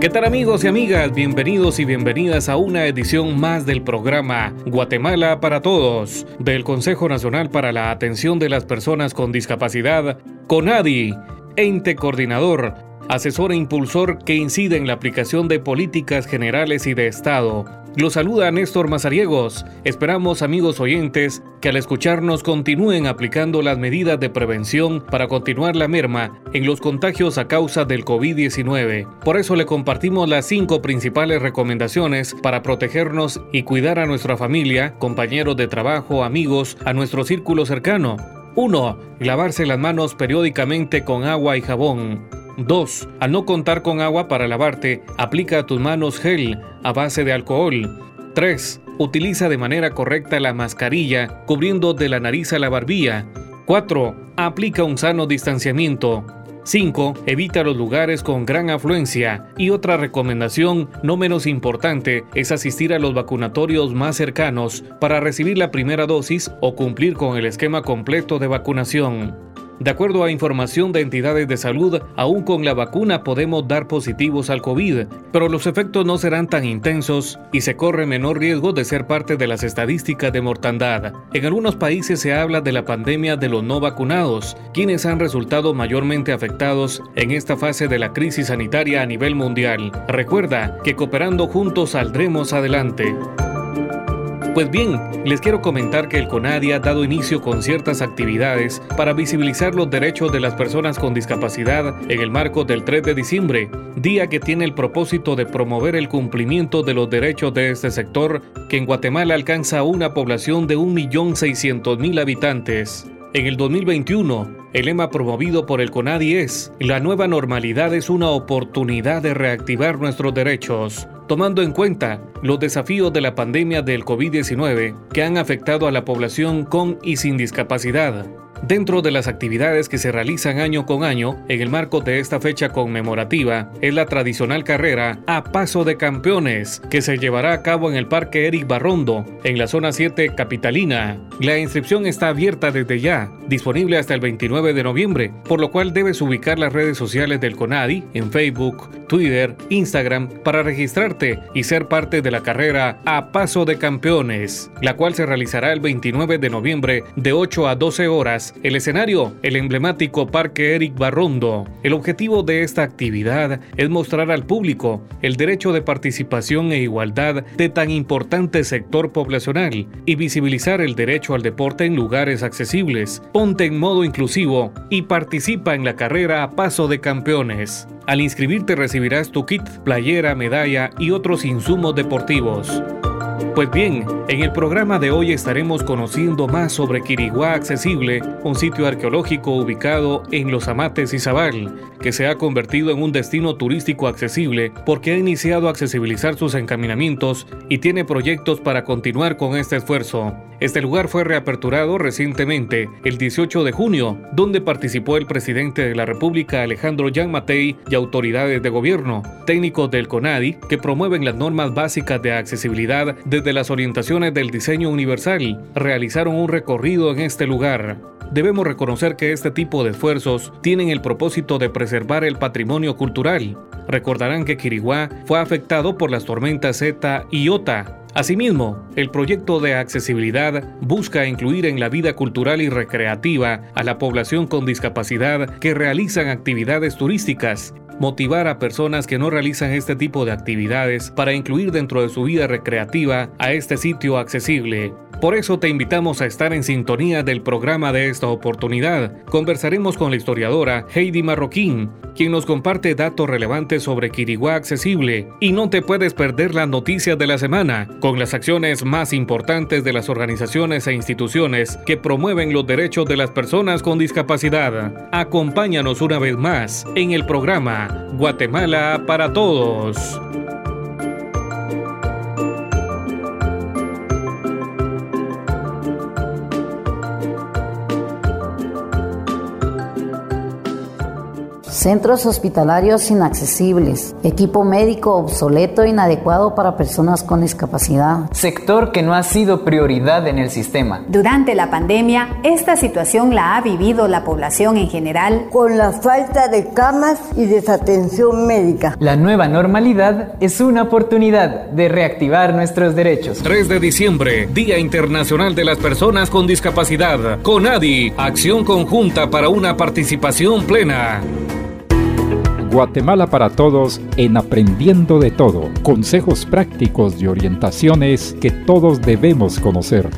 ¿Qué tal amigos y amigas? Bienvenidos y bienvenidas a una edición más del programa Guatemala para Todos del Consejo Nacional para la Atención de las Personas con Discapacidad, CONADI, ente coordinador, asesor e impulsor que incide en la aplicación de políticas generales y de Estado los saluda Néstor Mazariegos. Esperamos, amigos oyentes, que al escucharnos continúen aplicando las medidas de prevención para continuar la merma en los contagios a causa del COVID-19. Por eso le compartimos las cinco principales recomendaciones para protegernos y cuidar a nuestra familia, compañeros de trabajo, amigos, a nuestro círculo cercano. 1. Lavarse las manos periódicamente con agua y jabón. 2. Al no contar con agua para lavarte, aplica a tus manos gel a base de alcohol. 3. Utiliza de manera correcta la mascarilla, cubriendo de la nariz a la barbilla. 4. Aplica un sano distanciamiento. 5. Evita los lugares con gran afluencia. Y otra recomendación, no menos importante, es asistir a los vacunatorios más cercanos para recibir la primera dosis o cumplir con el esquema completo de vacunación. De acuerdo a información de entidades de salud, aún con la vacuna podemos dar positivos al COVID, pero los efectos no serán tan intensos y se corre menor riesgo de ser parte de las estadísticas de mortandad. En algunos países se habla de la pandemia de los no vacunados, quienes han resultado mayormente afectados en esta fase de la crisis sanitaria a nivel mundial. Recuerda que cooperando juntos saldremos adelante. Pues bien, les quiero comentar que el CONADI ha dado inicio con ciertas actividades para visibilizar los derechos de las personas con discapacidad en el marco del 3 de diciembre, día que tiene el propósito de promover el cumplimiento de los derechos de este sector, que en Guatemala alcanza una población de 1.600.000 habitantes. En el 2021, el lema promovido por el CONADI es, la nueva normalidad es una oportunidad de reactivar nuestros derechos tomando en cuenta los desafíos de la pandemia del COVID-19 que han afectado a la población con y sin discapacidad. Dentro de las actividades que se realizan año con año en el marco de esta fecha conmemorativa es la tradicional carrera a paso de campeones que se llevará a cabo en el Parque Eric Barrondo en la zona 7 capitalina. La inscripción está abierta desde ya, disponible hasta el 29 de noviembre, por lo cual debes ubicar las redes sociales del CONADI en Facebook, Twitter, Instagram para registrarte y ser parte de la carrera a paso de campeones, la cual se realizará el 29 de noviembre de 8 a 12 horas el escenario, el emblemático Parque Eric Barrondo. El objetivo de esta actividad es mostrar al público el derecho de participación e igualdad de tan importante sector poblacional y visibilizar el derecho al deporte en lugares accesibles. Ponte en modo inclusivo y participa en la carrera a paso de campeones. Al inscribirte recibirás tu kit, playera, medalla y otros insumos deportivos. Pues bien, en el programa de hoy estaremos conociendo más sobre Quiriguá Accesible, un sitio arqueológico ubicado en Los Amates y Zabal, que se ha convertido en un destino turístico accesible porque ha iniciado a accesibilizar sus encaminamientos y tiene proyectos para continuar con este esfuerzo. Este lugar fue reaperturado recientemente, el 18 de junio, donde participó el presidente de la República Alejandro Jan Matei y autoridades de gobierno, técnicos del CONADI, que promueven las normas básicas de accesibilidad desde las orientaciones del diseño universal, realizaron un recorrido en este lugar. Debemos reconocer que este tipo de esfuerzos tienen el propósito de preservar el patrimonio cultural. Recordarán que Quiriguá fue afectado por las tormentas Z y Iota. Asimismo, el proyecto de accesibilidad busca incluir en la vida cultural y recreativa a la población con discapacidad que realizan actividades turísticas motivar a personas que no realizan este tipo de actividades para incluir dentro de su vida recreativa a este sitio accesible. Por eso te invitamos a estar en sintonía del programa de esta oportunidad. Conversaremos con la historiadora Heidi Marroquín, quien nos comparte datos relevantes sobre Quiriguá Accesible. Y no te puedes perder las noticias de la semana, con las acciones más importantes de las organizaciones e instituciones que promueven los derechos de las personas con discapacidad. Acompáñanos una vez más en el programa Guatemala para Todos. Centros hospitalarios inaccesibles, equipo médico obsoleto e inadecuado para personas con discapacidad. Sector que no ha sido prioridad en el sistema. Durante la pandemia, esta situación la ha vivido la población en general con la falta de camas y desatención médica. La nueva normalidad es una oportunidad de reactivar nuestros derechos. 3 de diciembre, Día Internacional de las Personas con Discapacidad. CONADI, acción conjunta para una participación plena. Guatemala para Todos en Aprendiendo de Todo. Consejos prácticos y orientaciones que todos debemos conocer.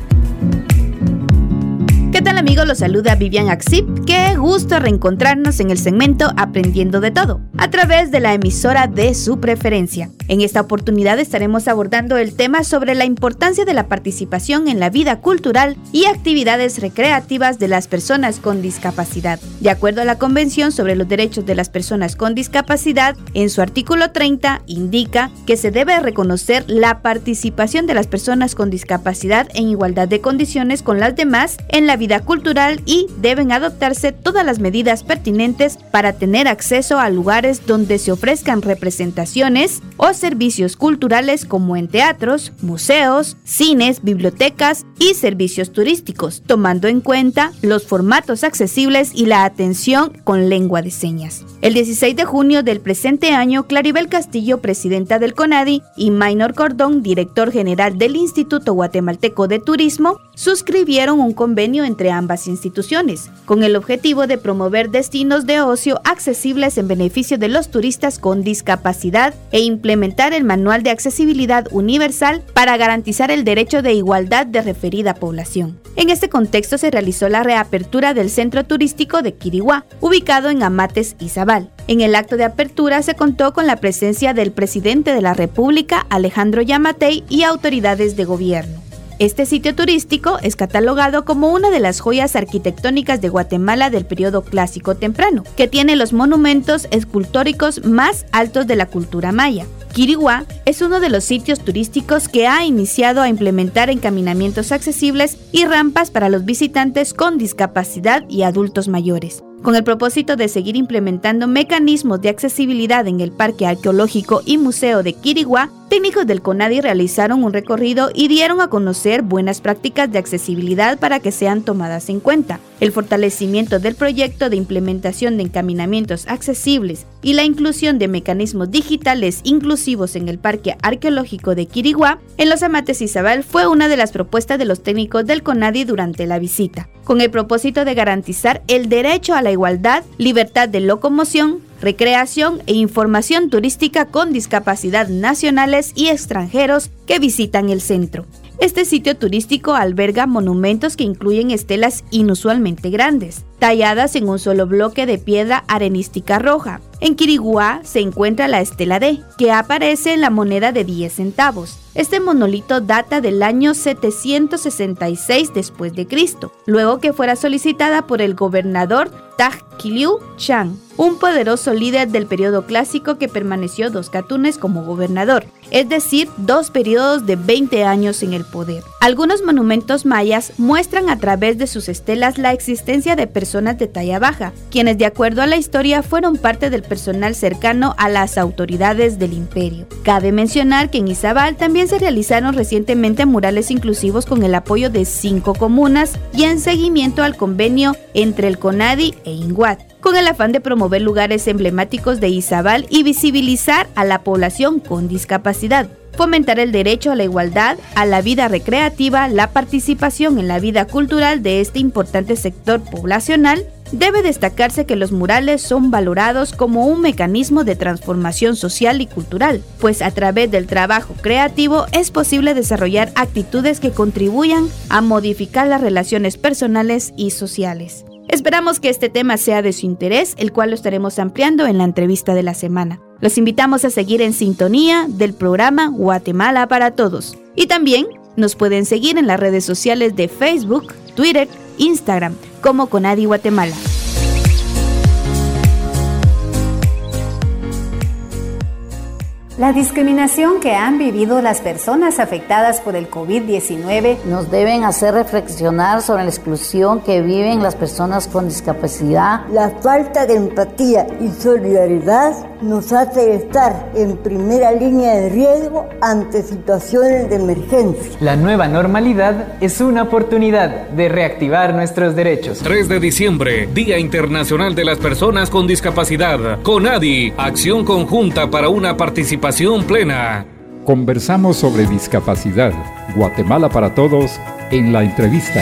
¿Qué tal amigos? Los saluda Vivian Axip. Qué gusto reencontrarnos en el segmento Aprendiendo de Todo, a través de la emisora de su preferencia. En esta oportunidad estaremos abordando el tema sobre la importancia de la participación en la vida cultural y actividades recreativas de las personas con discapacidad. De acuerdo a la Convención sobre los Derechos de las Personas con Discapacidad, en su artículo 30 indica que se debe reconocer la participación de las personas con discapacidad en igualdad de condiciones con las demás en la vida cultural y deben adoptarse todas las medidas pertinentes para tener acceso a lugares donde se ofrezcan representaciones o servicios culturales como en teatros, museos, cines, bibliotecas y servicios turísticos, tomando en cuenta los formatos accesibles y la atención con lengua de señas. El 16 de junio del presente año, Claribel Castillo, presidenta del CONADI, y Maynor Cordón, director general del Instituto Guatemalteco de Turismo, suscribieron un convenio entre ambas instituciones, con el objetivo de promover destinos de ocio accesibles en beneficio de los turistas con discapacidad e implementar el Manual de Accesibilidad Universal para garantizar el derecho de igualdad de referida población. En este contexto se realizó la reapertura del centro turístico de Quiriguá, ubicado en Amates y Zabal. En el acto de apertura se contó con la presencia del presidente de la República, Alejandro Yamatei, y autoridades de gobierno. Este sitio turístico es catalogado como una de las joyas arquitectónicas de Guatemala del periodo clásico temprano, que tiene los monumentos escultóricos más altos de la cultura maya. Quiriguá es uno de los sitios turísticos que ha iniciado a implementar encaminamientos accesibles y rampas para los visitantes con discapacidad y adultos mayores con el propósito de seguir implementando mecanismos de accesibilidad en el Parque Arqueológico y Museo de Quiriguá, técnicos del CONADI realizaron un recorrido y dieron a conocer buenas prácticas de accesibilidad para que sean tomadas en cuenta. El fortalecimiento del proyecto de implementación de encaminamientos accesibles y la inclusión de mecanismos digitales inclusivos en el Parque Arqueológico de Quiriguá, en los Amates Isabel, fue una de las propuestas de los técnicos del CONADI durante la visita, con el propósito de garantizar el derecho a la igualdad, libertad de locomoción, recreación e información turística con discapacidad nacionales y extranjeros que visitan el centro. Este sitio turístico alberga monumentos que incluyen estelas inusualmente grandes, talladas en un solo bloque de piedra arenística roja. En Quiriguá se encuentra la estela D, que aparece en la moneda de 10 centavos. Este monolito data del año 766 después de Cristo, luego que fuera solicitada por el gobernador Tajkiliu Chang, un poderoso líder del periodo clásico que permaneció dos catunes como gobernador, es decir, dos periodos de 20 años en el poder. Algunos monumentos mayas muestran a través de sus estelas la existencia de personas de talla baja, quienes de acuerdo a la historia fueron parte del personal cercano a las autoridades del imperio. Cabe mencionar que en Izabal también se realizaron recientemente murales inclusivos con el apoyo de cinco comunas y en seguimiento al convenio entre el CONADI e INGUAT con el afán de promover lugares emblemáticos de Izabal y visibilizar a la población con discapacidad fomentar el derecho a la igualdad, a la vida recreativa, la participación en la vida cultural de este importante sector poblacional, debe destacarse que los murales son valorados como un mecanismo de transformación social y cultural, pues a través del trabajo creativo es posible desarrollar actitudes que contribuyan a modificar las relaciones personales y sociales. Esperamos que este tema sea de su interés, el cual lo estaremos ampliando en la entrevista de la semana. Los invitamos a seguir en sintonía del programa Guatemala para Todos. Y también nos pueden seguir en las redes sociales de Facebook, Twitter, Instagram, como Conadi Guatemala. La discriminación que han vivido las personas afectadas por el COVID-19 nos deben hacer reflexionar sobre la exclusión que viven las personas con discapacidad. La falta de empatía y solidaridad nos hace estar en primera línea de riesgo ante situaciones de emergencia. La nueva normalidad es una oportunidad de reactivar nuestros derechos. 3 de diciembre, Día Internacional de las Personas con Discapacidad. CONADI, acción conjunta para una participación plena. Conversamos sobre discapacidad. Guatemala para todos en la entrevista.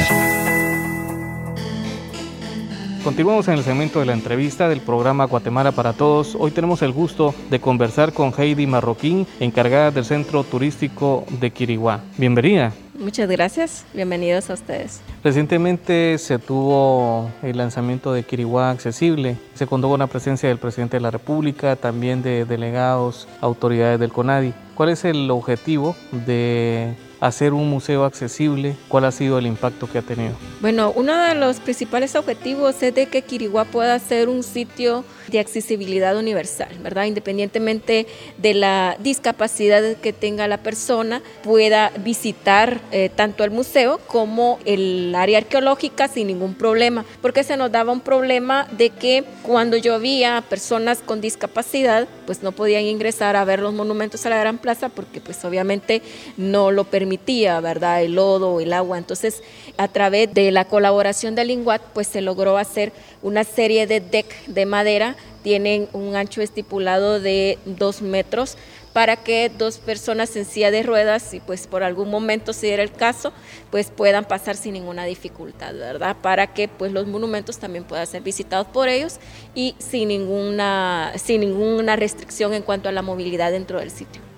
Continuamos en el segmento de la entrevista del programa Guatemala para Todos. Hoy tenemos el gusto de conversar con Heidi Marroquín, encargada del Centro Turístico de Quiriguá. Bienvenida. Muchas gracias, bienvenidos a ustedes. Recientemente se tuvo el lanzamiento de Quiriguá Accesible. Se contó con la presencia del presidente de la República, también de delegados, autoridades del CONADI. ¿Cuál es el objetivo de hacer un museo accesible? ¿Cuál ha sido el impacto que ha tenido? Bueno, uno de los principales objetivos es de que Quiriguá pueda ser un sitio de accesibilidad universal, ¿verdad? Independientemente de la discapacidad que tenga la persona, pueda visitar eh, tanto el museo como el área arqueológica sin ningún problema, porque se nos daba un problema de que cuando llovía personas con discapacidad, pues no podían ingresar a ver los monumentos a la Gran Plaza porque pues obviamente no lo permitía, ¿verdad? El lodo, el agua. Entonces, a través de la colaboración de Linguat, pues se logró hacer una serie de deck de madera tienen un ancho estipulado de dos metros para que dos personas en silla de ruedas, y pues por algún momento si era el caso, pues puedan pasar sin ninguna dificultad, ¿verdad? Para que pues los monumentos también puedan ser visitados por ellos y sin ninguna, sin ninguna restricción en cuanto a la movilidad dentro del sitio.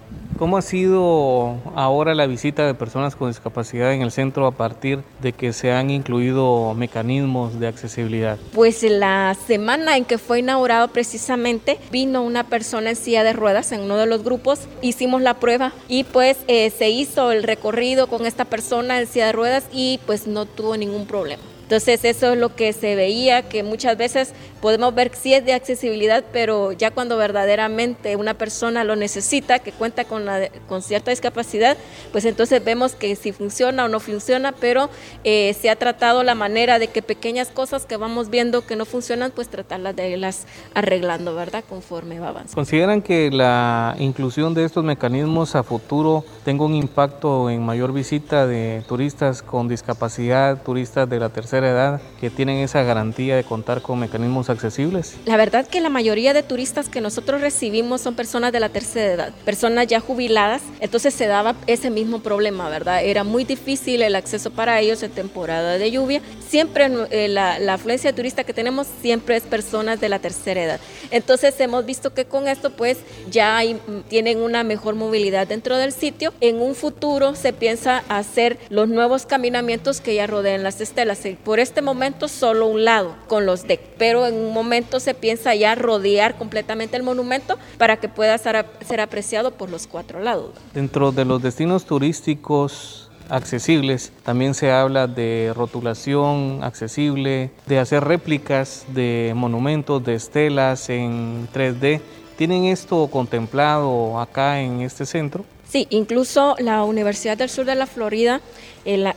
¿Cómo ha sido ahora la visita de personas con discapacidad en el centro a partir de que se han incluido mecanismos de accesibilidad? Pues la semana en que fue inaugurado precisamente vino una persona en silla de ruedas en uno de los grupos, hicimos la prueba y pues eh, se hizo el recorrido con esta persona en silla de ruedas y pues no tuvo ningún problema. Entonces eso es lo que se veía, que muchas veces podemos ver sí es de accesibilidad, pero ya cuando verdaderamente una persona lo necesita, que cuenta con, con cierta discapacidad, pues entonces vemos que si funciona o no funciona, pero eh, se ha tratado la manera de que pequeñas cosas que vamos viendo que no funcionan, pues tratarlas de irlas arreglando, ¿verdad? Conforme va avanzando. ¿Consideran que la inclusión de estos mecanismos a futuro tenga un impacto en mayor visita de turistas con discapacidad, turistas de la tercera edad que tienen esa garantía de contar con mecanismos accesibles? La verdad que la mayoría de turistas que nosotros recibimos son personas de la tercera edad, personas ya jubiladas, entonces se daba ese mismo problema, ¿verdad? Era muy difícil el acceso para ellos en temporada de lluvia. Siempre eh, la, la afluencia de turista que tenemos siempre es personas de la tercera edad. Entonces hemos visto que con esto pues ya hay, tienen una mejor movilidad dentro del sitio. En un futuro se piensa hacer los nuevos caminamientos que ya rodean las estelas. Por este momento solo un lado con los decks, pero en un momento se piensa ya rodear completamente el monumento para que pueda ser apreciado por los cuatro lados. Dentro de los destinos turísticos accesibles. También se habla de rotulación accesible, de hacer réplicas de monumentos, de estelas en 3D. ¿Tienen esto contemplado acá en este centro? Sí, incluso la Universidad del Sur de la Florida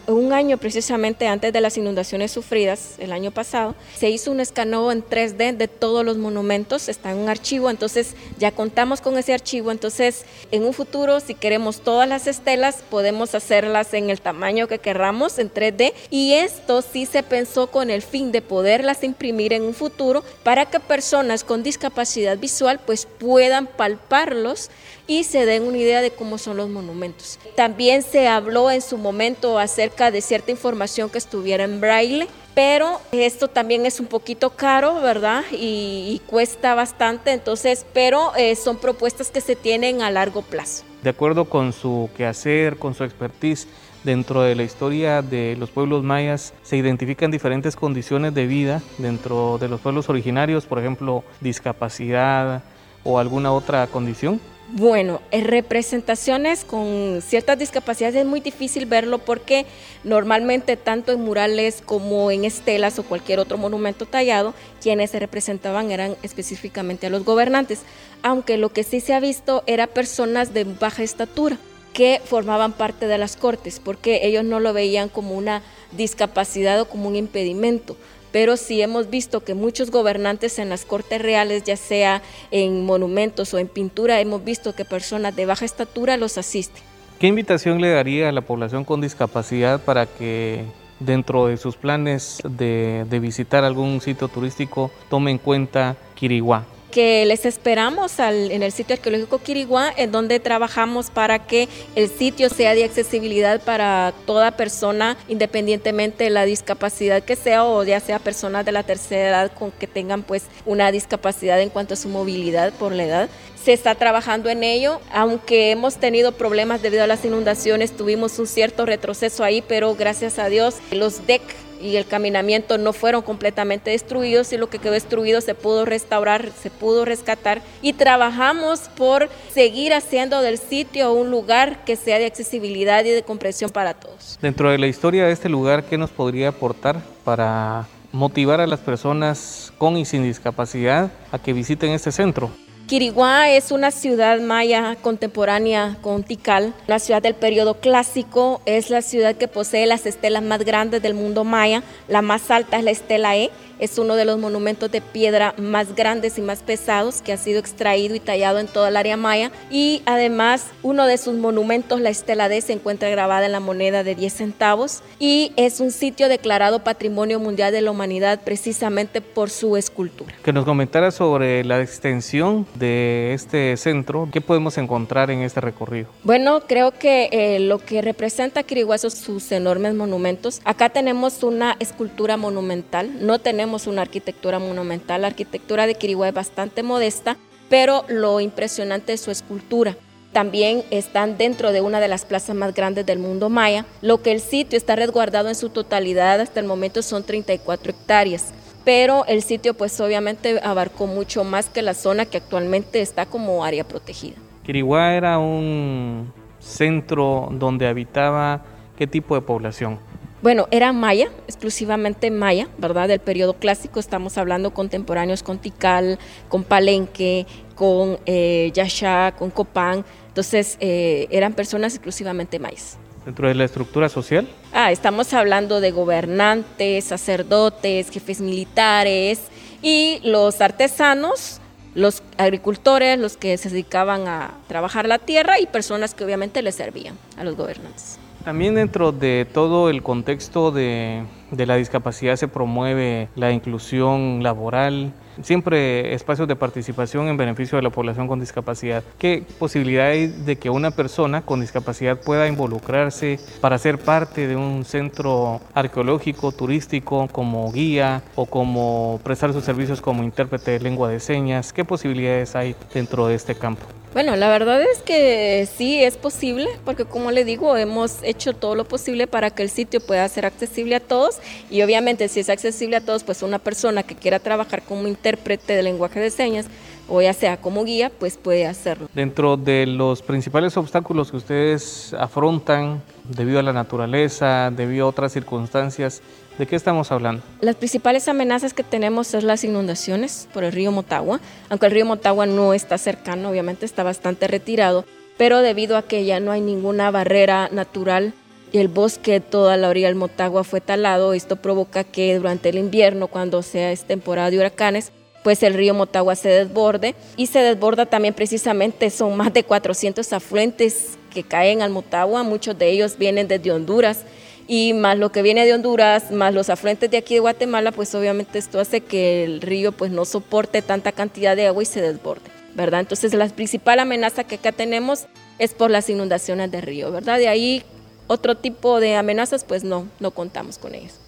un año precisamente antes de las inundaciones sufridas, el año pasado, se hizo un escaneo en 3D de todos los monumentos, está en un archivo, entonces ya contamos con ese archivo, entonces en un futuro si queremos todas las estelas podemos hacerlas en el tamaño que querramos en 3D y esto sí se pensó con el fin de poderlas imprimir en un futuro para que personas con discapacidad visual pues puedan palparlos y se den una idea de cómo son los monumentos. También se habló en su momento acerca de cierta información que estuviera en braille, pero esto también es un poquito caro, ¿verdad? Y, cuesta bastante, entonces, pero eh, son propuestas que se tienen a largo plazo. De acuerdo con su quehacer, con su expertise, dentro de la historia de los pueblos mayas se identifican diferentes condiciones de vida dentro de los pueblos originarios, por ejemplo, discapacidad o alguna otra condición. Bueno, en representaciones con ciertas discapacidades es muy difícil verlo porque normalmente tanto en murales como en estelas o cualquier otro monumento tallado, quienes se representaban eran específicamente a los gobernantes, aunque lo que sí se ha visto era personas de baja estatura que formaban parte de las cortes, porque ellos no lo veían como una discapacidad o como un impedimento, pero sí hemos visto que muchos gobernantes en las cortes reales, ya sea en monumentos o en pintura, hemos visto que personas de baja estatura los asisten. ¿Qué invitación le daría a la población con discapacidad para que dentro de sus planes de, visitar algún sitio turístico tome en cuenta Quiriguá? Que les esperamos en el sitio arqueológico Quiriguá, en donde trabajamos para que el sitio sea de accesibilidad para toda persona, independientemente de la discapacidad que sea, o ya sea personas de la tercera edad con que tengan pues una discapacidad en cuanto a su movilidad por la edad. Se está trabajando en ello, aunque hemos tenido problemas debido a las inundaciones, tuvimos un cierto retroceso ahí, pero gracias a Dios los DEC y el caminamiento no fueron completamente destruidos y lo que quedó destruido se pudo restaurar, se pudo rescatar y trabajamos por seguir haciendo del sitio un lugar que sea de accesibilidad y de comprensión para todos. Dentro de la historia de este lugar, ¿qué nos podría aportar para motivar a las personas con y sin discapacidad a que visiten este centro? Quiriguá es una ciudad maya contemporánea con Tikal, la ciudad del periodo clásico, es la ciudad que posee las estelas más grandes del mundo maya, la más alta es la estela E, es uno de los monumentos de piedra más grandes y más pesados que ha sido extraído y tallado en toda el área maya. Y además, uno de sus monumentos, la Estela D, se encuentra grabada en la moneda de 10 centavos y es un sitio declarado Patrimonio Mundial de la Humanidad precisamente por su escultura. Que nos comentara sobre la extensión de este centro, ¿qué podemos encontrar en este recorrido? Bueno, creo que eh, lo que representa Quiriguá son sus enormes monumentos. Acá tenemos una escultura monumental, no tenemos una arquitectura monumental. La arquitectura de Quiriguá es bastante modesta, pero lo impresionante es su escultura. También están dentro de una de las plazas más grandes del mundo maya. Lo que el sitio está resguardado en su totalidad hasta el momento son 34 hectáreas pero el sitio pues obviamente abarcó mucho más que la zona que actualmente está como área protegida. Quiriguá era un centro donde habitaba qué tipo de población? Bueno, era maya, exclusivamente maya, ¿verdad? Del periodo clásico, estamos hablando contemporáneos con Tikal, con Palenque, con eh, Yasha, con Copán, entonces eh, eran personas exclusivamente mayas. ¿Dentro de la estructura social? Ah, estamos hablando de gobernantes, sacerdotes, jefes militares y los artesanos, los agricultores, los que se dedicaban a trabajar la tierra y personas que obviamente les servían a los gobernantes. También dentro de todo el contexto de, la discapacidad se promueve la inclusión laboral, siempre espacios de participación en beneficio de la población con discapacidad. ¿Qué posibilidad hay de que una persona con discapacidad pueda involucrarse para ser parte de un centro arqueológico, turístico, como guía o como prestar sus servicios como intérprete de lengua de señas? ¿Qué posibilidades hay dentro de este campo? Bueno, la verdad es que sí es posible, porque como le digo, hemos hecho todo lo posible para que el sitio pueda ser accesible a todos y obviamente si es accesible a todos, pues una persona que quiera trabajar como intérprete de lenguaje de señas o ya sea como guía, pues puede hacerlo. Dentro de los principales obstáculos que ustedes afrontan debido a la naturaleza, debido a otras circunstancias, ¿De qué estamos hablando? Las principales amenazas que tenemos es las inundaciones por el río Motagua, aunque el río Motagua no está cercano, obviamente está bastante retirado, pero debido a que ya no hay ninguna barrera natural y el bosque toda la orilla del Motagua fue talado, esto provoca que durante el invierno, cuando sea es temporada de huracanes, pues el río Motagua se desborde y se desborda también precisamente, son más de 400 afluentes que caen al Motagua, muchos de ellos vienen desde Honduras y más lo que viene de Honduras, más los afluentes de aquí de Guatemala, pues obviamente esto hace que el río pues no soporte tanta cantidad de agua y se desborde, ¿verdad? Entonces la principal amenaza que acá tenemos es por las inundaciones del río, ¿verdad? De ahí otro tipo de amenazas pues no, no contamos con ellas.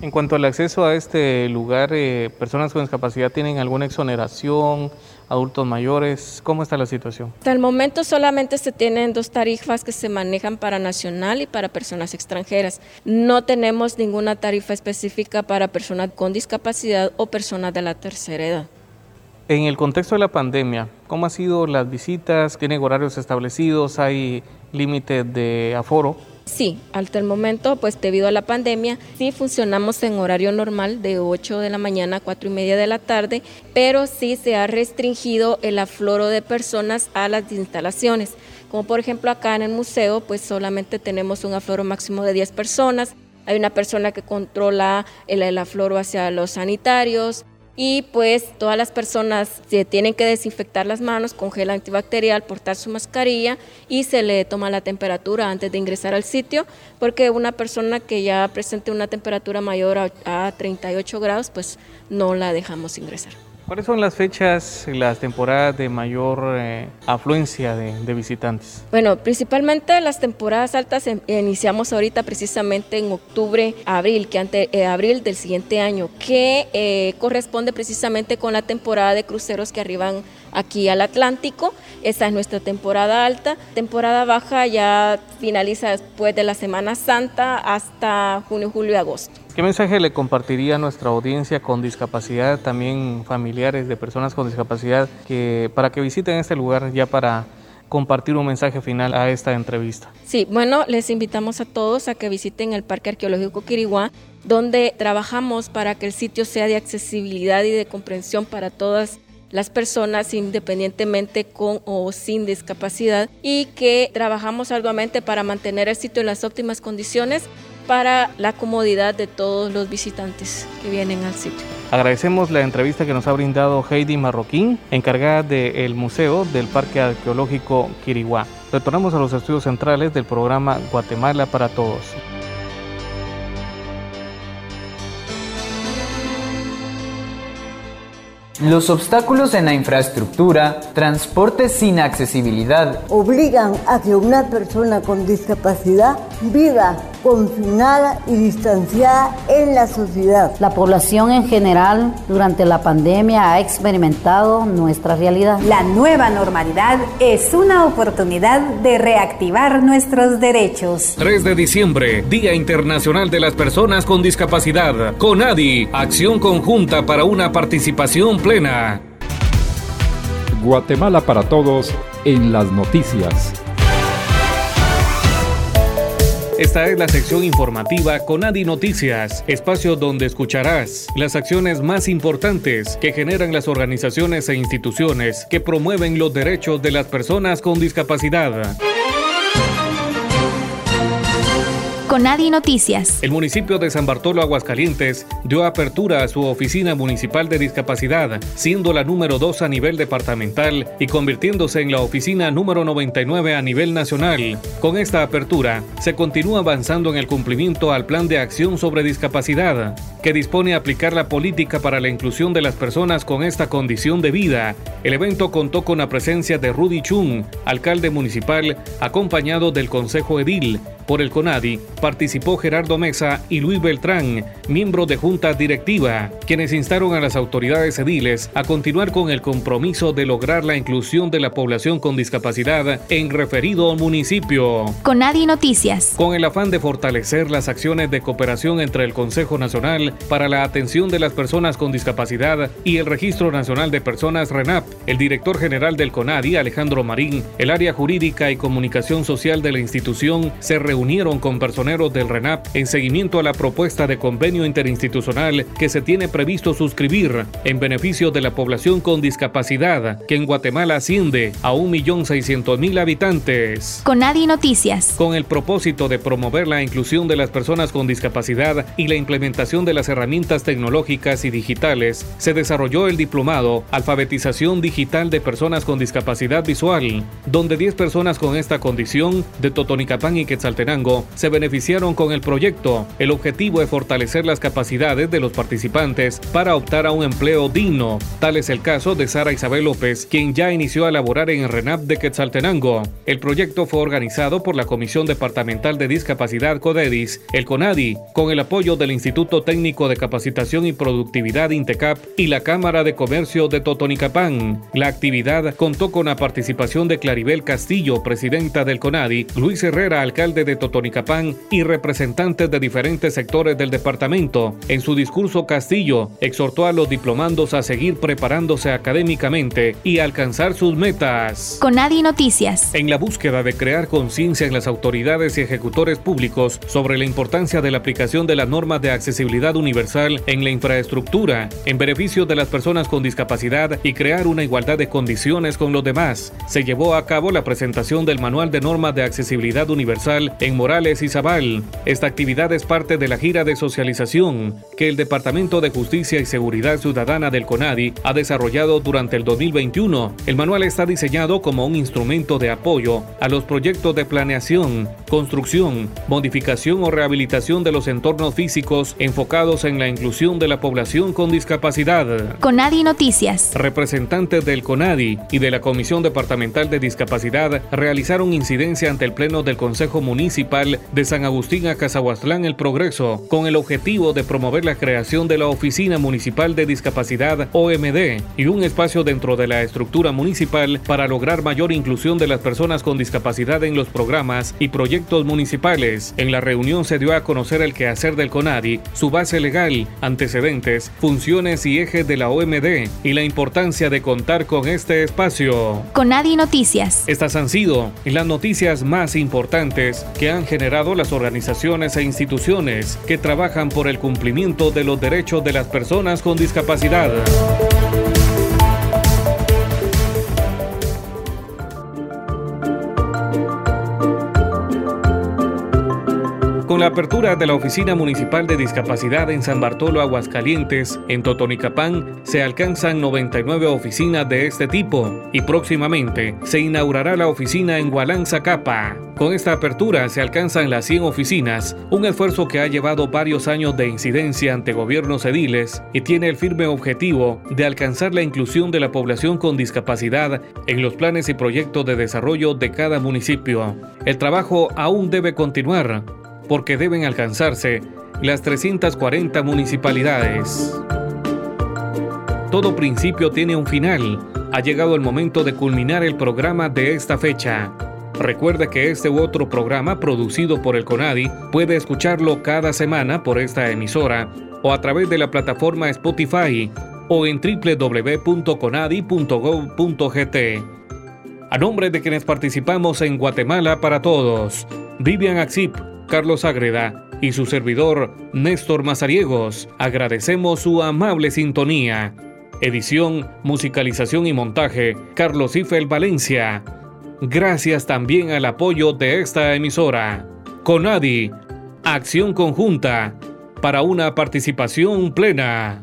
En cuanto al acceso a este lugar, eh, ¿personas con discapacidad tienen alguna exoneración? adultos mayores? ¿Cómo está la situación? Hasta el momento solamente se tienen dos tarifas que se manejan para nacional y para personas extranjeras. No tenemos ninguna tarifa específica para personas con discapacidad o personas de la tercera edad. En el contexto de la pandemia, ¿cómo han sido las visitas? ¿Tienen horarios establecidos? ¿Hay límite de aforo? Sí, hasta el momento, pues debido a la pandemia, sí funcionamos en horario normal de 8 de la mañana a 4 y media de la tarde, pero sí se ha restringido el afloro de personas a las instalaciones. Como por ejemplo acá en el museo, pues solamente tenemos un afloro máximo de 10 personas. Hay una persona que controla el, el afloro hacia los sanitarios, y pues todas las personas se tienen que desinfectar las manos con gel antibacterial, portar su mascarilla y se le toma la temperatura antes de ingresar al sitio, porque una persona que ya presente una temperatura mayor a, a 38 grados, pues no la dejamos ingresar. ¿Cuáles son las fechas, las temporadas de mayor eh, afluencia de, visitantes? Bueno, principalmente las temporadas altas em, iniciamos ahorita precisamente en octubre, abril, que ante eh, abril del siguiente año, que eh, corresponde precisamente con la temporada de cruceros que arriban aquí al Atlántico. Esa es nuestra temporada alta. Temporada baja ya finaliza después de la Semana Santa hasta junio, julio y agosto. ¿Qué mensaje le compartiría a nuestra audiencia con discapacidad, también familiares de personas con discapacidad, que, para que visiten este lugar ya para compartir un mensaje final a esta entrevista? Sí, bueno, les invitamos a todos a que visiten el Parque Arqueológico Quiriguá, donde trabajamos para que el sitio sea de accesibilidad y de comprensión para todas las personas independientemente con o sin discapacidad y que trabajamos arduamente para mantener el sitio en las óptimas condiciones para la comodidad de todos los visitantes que vienen al sitio. Agradecemos la entrevista que nos ha brindado Heidi Marroquín, encargada del Museo del Parque Arqueológico Quiriguá. Retornamos a los estudios centrales del programa Guatemala para Todos. Los obstáculos en la infraestructura, transporte sin accesibilidad, obligan a que una persona con discapacidad viva confinada y distanciada en la sociedad. La población en general durante la pandemia ha experimentado nuestra realidad. La nueva normalidad es una oportunidad de reactivar nuestros derechos. 3 de diciembre, Día Internacional de las Personas con Discapacidad. CONADI, acción conjunta para una participación plena. Guatemala para todos en las noticias. Esta es la sección informativa con Adi Noticias, espacio donde escucharás las acciones más importantes que generan las organizaciones e instituciones que promueven los derechos de las personas con discapacidad. Conadi Noticias. El municipio de San Bartolo Aguascalientes dio apertura a su oficina municipal de discapacidad, siendo la número 2 a nivel departamental y convirtiéndose en la oficina número 99 a nivel nacional. Con esta apertura, se continúa avanzando en el cumplimiento al Plan de Acción sobre Discapacidad, que dispone a aplicar la política para la inclusión de las personas con esta condición de vida. El evento contó con la presencia de Rudy Chung, alcalde municipal, acompañado del Consejo Edil, por el CONADI participó Gerardo Mesa y Luis Beltrán, miembros de junta directiva, quienes instaron a las autoridades ediles a continuar con el compromiso de lograr la inclusión de la población con discapacidad en referido municipio. CONADI Noticias. Con el afán de fortalecer las acciones de cooperación entre el Consejo Nacional para la Atención de las Personas con Discapacidad y el Registro Nacional de Personas RENAP, el director general del CONADI, Alejandro Marín, el área jurídica y comunicación social de la institución, se unieron con personeros del RENAP en seguimiento a la propuesta de convenio interinstitucional que se tiene previsto suscribir en beneficio de la población con discapacidad, que en Guatemala asciende a 1.600.000 habitantes. Con Adi Noticias. Con el propósito de promover la inclusión de las personas con discapacidad y la implementación de las herramientas tecnológicas y digitales, se desarrolló el diplomado Alfabetización Digital de Personas con Discapacidad Visual, donde 10 personas con esta condición de Totonicapán y Quetzaltenango se beneficiaron con el proyecto. El objetivo es fortalecer las capacidades de los participantes para optar a un empleo digno. Tal es el caso de Sara Isabel López, quien ya inició a laborar en el RENAP de Quetzaltenango. El proyecto fue organizado por la Comisión Departamental de Discapacidad CODEDIS, el CONADI, con el apoyo del Instituto Técnico de Capacitación y Productividad INTECAP y la Cámara de Comercio de Totonicapán. La actividad contó con la participación de Claribel Castillo, presidenta del CONADI, Luis Herrera, alcalde de Totonicapán y representantes de diferentes sectores del departamento. En su discurso, Castillo exhortó a los diplomandos a seguir preparándose académicamente y alcanzar sus metas. CONADI Noticias. En la búsqueda de crear conciencia en las autoridades y ejecutores públicos sobre la importancia de la aplicación de las normas de accesibilidad universal en la infraestructura en beneficio de las personas con discapacidad y crear una igualdad de condiciones con los demás, se llevó a cabo la presentación del Manual de Normas de Accesibilidad Universal en Morales y Zabal. Esta actividad es parte de la gira de socialización que el Departamento de Justicia y Seguridad Ciudadana del CONADI ha desarrollado durante el 2021. El manual está diseñado como un instrumento de apoyo a los proyectos de planeación, construcción, modificación o rehabilitación de los entornos físicos enfocados en la inclusión de la población con discapacidad. CONADI Noticias. Representantes del CONADI y de la Comisión Departamental de Discapacidad realizaron incidencia ante el Pleno del Consejo Municipal de San Agustín a Cazahuastlán El Progreso con el objetivo de promover la creación de la Oficina Municipal de Discapacidad OMD y un espacio dentro de la estructura municipal para lograr mayor inclusión de las personas con discapacidad en los programas y proyectos municipales. En la reunión se dio a conocer el quehacer del CONADI, su base legal, antecedentes, funciones y ejes de la OMD y la importancia de contar con este espacio. CONADI Noticias. Estas han sido las noticias más importantes que han generado las organizaciones e instituciones que trabajan por el cumplimiento de los derechos de las personas con discapacidad. La apertura de la Oficina Municipal de Discapacidad en San Bartolo, Aguascalientes, en Totonicapán, se alcanzan 99 oficinas de este tipo y próximamente se inaugurará la oficina en Capa. Con esta apertura se alcanzan las 100 oficinas, un esfuerzo que ha llevado varios años de incidencia ante gobiernos ediles y tiene el firme objetivo de alcanzar la inclusión de la población con discapacidad en los planes y proyectos de desarrollo de cada municipio. El trabajo aún debe continuar porque deben alcanzarse las 340 municipalidades. Todo principio tiene un final. Ha llegado el momento de culminar el programa de esta fecha. Recuerde que este u otro programa producido por el CONADI puede escucharlo cada semana por esta emisora o a través de la plataforma Spotify o en www.conadi.gov.gt. A nombre de quienes participamos en Guatemala para Todos, Vivian Axip, Carlos Ágreda y su servidor Néstor Mazariegos, agradecemos su amable sintonía. Edición, musicalización y montaje, Carlos Ifel Valencia. Gracias también al apoyo de esta emisora. Conadi, acción conjunta para una participación plena.